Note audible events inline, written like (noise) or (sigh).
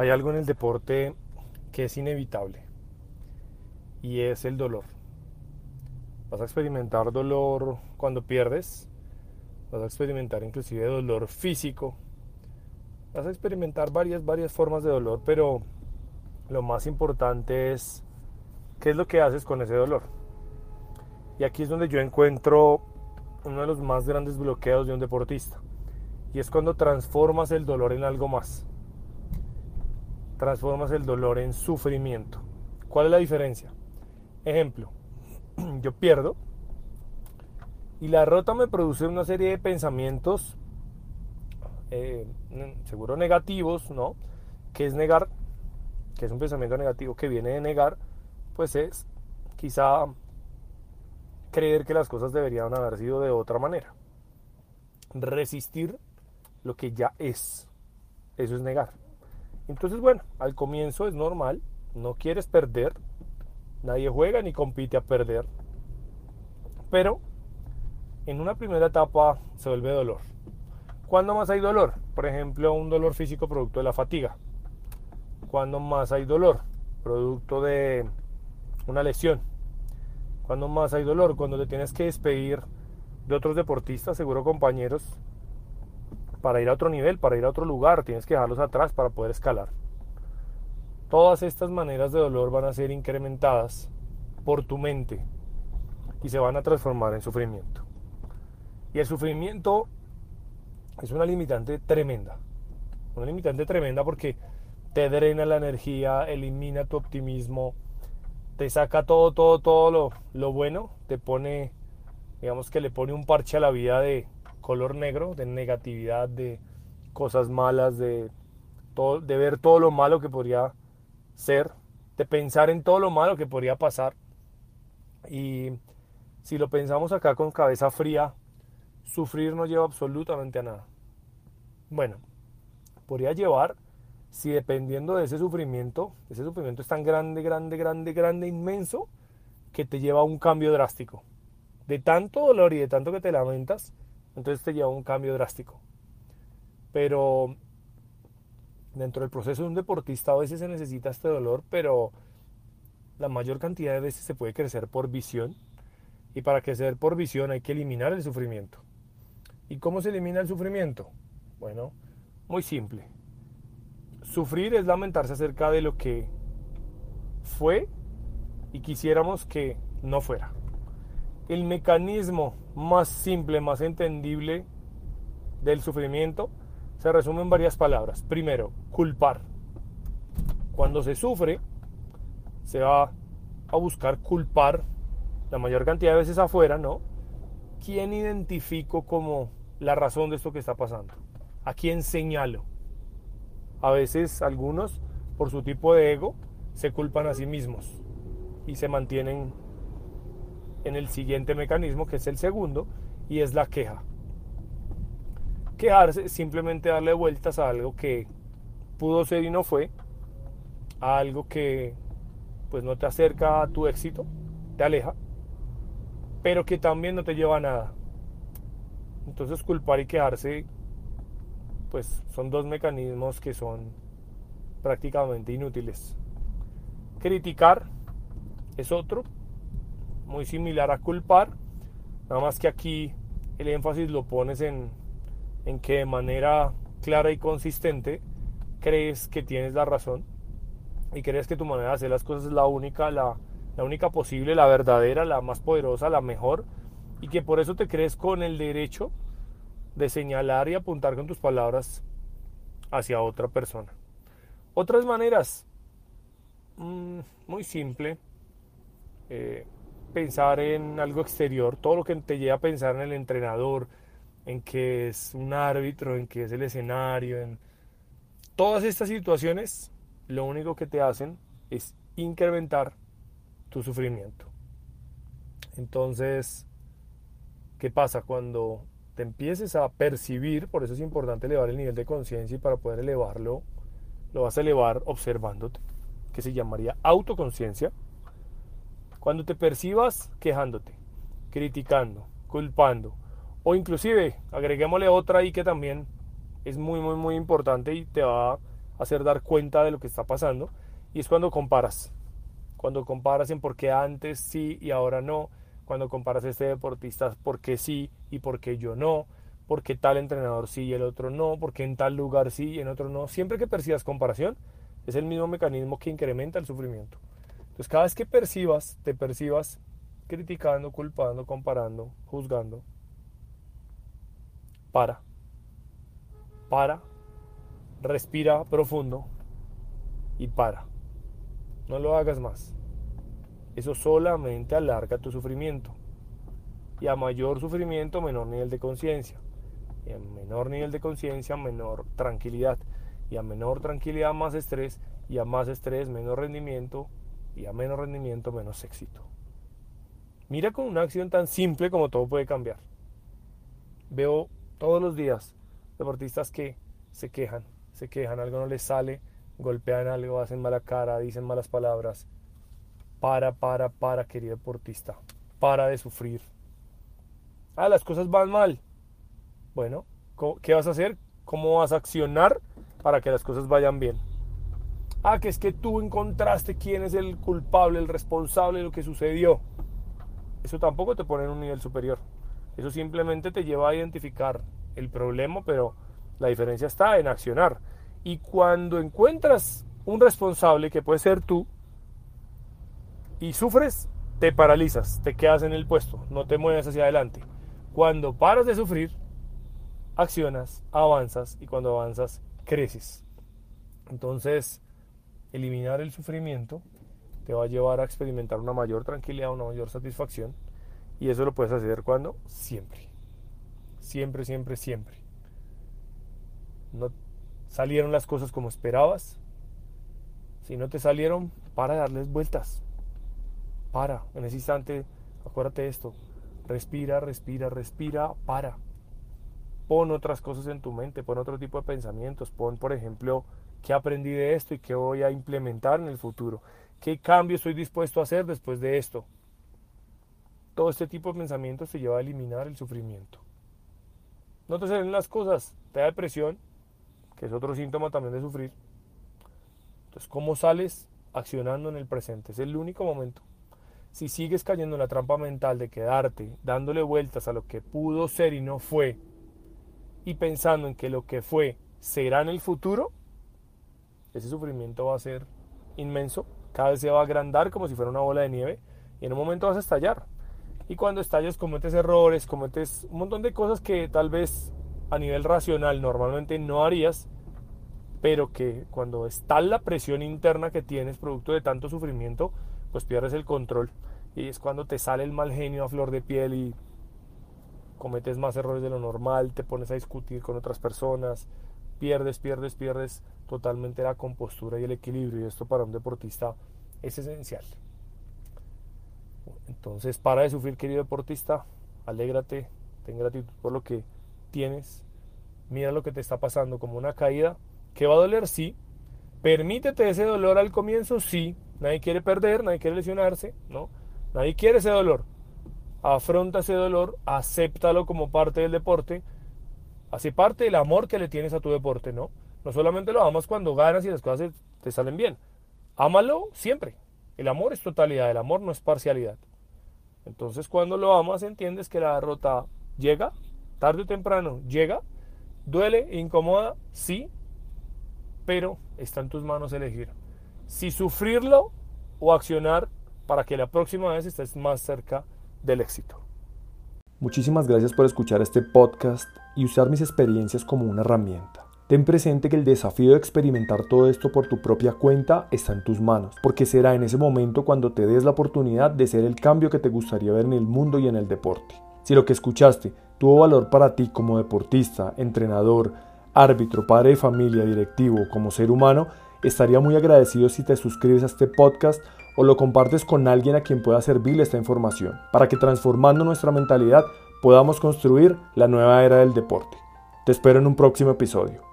Hay algo en el deporte que es inevitable y es el dolor. Vas a experimentar dolor cuando pierdes, vas a experimentar inclusive dolor físico, vas a experimentar varias, varias formas de dolor, pero lo más importante es qué es lo que haces con ese dolor. Y aquí es donde yo encuentro uno de los más grandes bloqueos de un deportista. Y es cuando transformas el dolor en algo más. Transformas el dolor en sufrimiento. ¿Cuál es la diferencia? Ejemplo, (clears throat) yo pierdo y la derrota me produce una serie de pensamientos, eh, seguro negativos, ¿no? Que es negar, que es un pensamiento negativo que viene de negar, pues es quizá creer que las cosas deberían haber sido de otra manera. Resistir lo que ya es. Eso es negar. Entonces, bueno, al comienzo es normal, no quieres perder, nadie juega ni compite a perder, pero en una primera etapa se vuelve dolor. ¿Cuándo más hay dolor? Por ejemplo, un dolor físico producto de la fatiga. ¿Cuándo más hay dolor? Producto de una lesión. ¿Cuándo más hay dolor? Cuando te tienes que despedir de otros deportistas, seguro compañeros, para ir a otro nivel, para ir a otro lugar, tienes que dejarlos atrás para poder escalar. Todas estas maneras de dolor van a ser incrementadas por tu mente y se van a transformar en sufrimiento. Y el sufrimiento es una limitante tremenda. Una limitante tremenda porque te drena la energía, elimina tu optimismo, te saca todo, todo, todo lo, lo bueno, te pone, digamos que le pone un parche a la vida de color negro, de negatividad, de cosas malas, de, todo, de ver todo lo malo que podría ser, de pensar en todo lo malo que podría pasar. Y si lo pensamos acá con cabeza fría, sufrir no lleva absolutamente a nada. Bueno, podría llevar si dependiendo de ese sufrimiento, ese sufrimiento es tan grande, grande, grande, grande, inmenso, que te lleva a un cambio drástico. De tanto dolor y de tanto que te lamentas, entonces te lleva a un cambio drástico. Pero dentro del proceso de un deportista a veces se necesita este dolor, pero la mayor cantidad de veces se puede crecer por visión. Y para crecer por visión hay que eliminar el sufrimiento. ¿Y cómo se elimina el sufrimiento? Bueno, muy simple. Sufrir es lamentarse acerca de lo que fue y quisiéramos que no fuera. El mecanismo más simple, más entendible del sufrimiento se resume en varias palabras. Primero, culpar. Cuando se sufre, se va a buscar culpar la mayor cantidad de veces afuera, ¿no? ¿Quién identifico como la razón de esto que está pasando? ¿A quién señalo? A veces algunos, por su tipo de ego, se culpan a sí mismos y se mantienen en el siguiente mecanismo, que es el segundo, y es la queja. Quejarse es simplemente darle vueltas a algo que pudo ser y no fue, a algo que pues no te acerca a tu éxito, te aleja, pero que también no te lleva a nada. Entonces culpar y quejarse pues son dos mecanismos que son prácticamente inútiles. Criticar es otro, muy similar a culpar, nada más que aquí el énfasis lo pones en, en que de manera clara y consistente crees que tienes la razón y crees que tu manera de hacer las cosas es la única, la, la única posible, la verdadera, la más poderosa, la mejor, y que por eso te crees con el derecho de señalar y apuntar con tus palabras hacia otra persona. Otras maneras, mm, muy simple, eh, pensar en algo exterior, todo lo que te lleva a pensar en el entrenador, en que es un árbitro, en que es el escenario, en todas estas situaciones, lo único que te hacen es incrementar tu sufrimiento. Entonces, ¿qué pasa cuando te empieces a percibir, por eso es importante elevar el nivel de conciencia y para poder elevarlo, lo vas a elevar observándote, que se llamaría autoconciencia. Cuando te percibas quejándote, criticando, culpando, o inclusive agreguémosle otra ahí que también es muy, muy, muy importante y te va a hacer dar cuenta de lo que está pasando y es cuando comparas. Cuando comparas en por qué antes sí y ahora no, cuando comparas este deportista por qué sí y por qué yo no, por qué tal entrenador sí y el otro no, por qué en tal lugar sí y en otro no. Siempre que percibas comparación, es el mismo mecanismo que incrementa el sufrimiento. Entonces cada vez que percibas, te percibas criticando, culpando, comparando, juzgando, para, para, respira profundo y para. No lo hagas más. Eso solamente alarga tu sufrimiento. Y a mayor sufrimiento, menor nivel de conciencia. Y a menor nivel de conciencia, menor tranquilidad. Y a menor tranquilidad, más estrés. Y a más estrés, menos rendimiento. Y a menos rendimiento, menos éxito. Mira con una acción tan simple como todo puede cambiar. Veo todos los días deportistas que se quejan, se quejan, algo no les sale, golpean algo, hacen mala cara, dicen malas palabras. Para, para, para, querido deportista. Para de sufrir. Ah, las cosas van mal. Bueno, ¿qué vas a hacer? ¿Cómo vas a accionar para que las cosas vayan bien? Ah, que es que tú encontraste quién es el culpable, el responsable de lo que sucedió. Eso tampoco te pone en un nivel superior. Eso simplemente te lleva a identificar el problema, pero la diferencia está en accionar. Y cuando encuentras un responsable que puede ser tú y sufres, te paralizas, te quedas en el puesto, no te mueves hacia adelante. Cuando paras de sufrir, accionas, avanzas y cuando avanzas, creces. Entonces, eliminar el sufrimiento te va a llevar a experimentar una mayor tranquilidad, una mayor satisfacción. Y eso lo puedes hacer cuando? Siempre. Siempre, siempre, siempre. No salieron las cosas como esperabas. Si no te salieron, para darles vueltas. Para, en ese instante, acuérdate de esto. Respira, respira, respira, para. Pon otras cosas en tu mente, pon otro tipo de pensamientos. Pon, por ejemplo, qué aprendí de esto y qué voy a implementar en el futuro. ¿Qué cambio estoy dispuesto a hacer después de esto? Todo este tipo de pensamientos te lleva a eliminar el sufrimiento. No te salen las cosas, te da depresión, que es otro síntoma también de sufrir. Entonces, ¿cómo sales? Accionando en el presente. Es el único momento. Si sigues cayendo en la trampa mental de quedarte dándole vueltas a lo que pudo ser y no fue, y pensando en que lo que fue será en el futuro, ese sufrimiento va a ser inmenso, cada vez se va a agrandar como si fuera una bola de nieve y en un momento vas a estallar. Y cuando estallas cometes errores, cometes un montón de cosas que tal vez a nivel racional normalmente no harías, pero que cuando está la presión interna que tienes producto de tanto sufrimiento, pues pierdes el control. Y es cuando te sale el mal genio a flor de piel y cometes más errores de lo normal, te pones a discutir con otras personas, pierdes, pierdes, pierdes totalmente la compostura y el equilibrio. Y esto para un deportista es esencial. Entonces, para de sufrir, querido deportista, alégrate, ten gratitud por lo que tienes, mira lo que te está pasando como una caída, que va a doler, sí, permítete ese dolor al comienzo, sí, nadie quiere perder, nadie quiere lesionarse, ¿no? Nadie quiere ese dolor. Afronta ese dolor, acéptalo como parte del deporte, hace parte del amor que le tienes a tu deporte, ¿no? No solamente lo amas cuando ganas y las cosas te salen bien. Ámalo siempre. El amor es totalidad, el amor no es parcialidad. Entonces cuando lo amas entiendes que la derrota llega, tarde o temprano llega, duele, incomoda, sí, pero está en tus manos elegir si sufrirlo o accionar para que la próxima vez estés más cerca del éxito. Muchísimas gracias por escuchar este podcast y usar mis experiencias como una herramienta. Ten presente que el desafío de experimentar todo esto por tu propia cuenta está en tus manos, porque será en ese momento cuando te des la oportunidad de ser el cambio que te gustaría ver en el mundo y en el deporte. Si lo que escuchaste tuvo valor para ti como deportista, entrenador, árbitro, padre de familia, directivo, como ser humano, estaría muy agradecido si te suscribes a este podcast o lo compartes con alguien a quien pueda servirle esta información, para que transformando nuestra mentalidad podamos construir la nueva era del deporte. Te espero en un próximo episodio.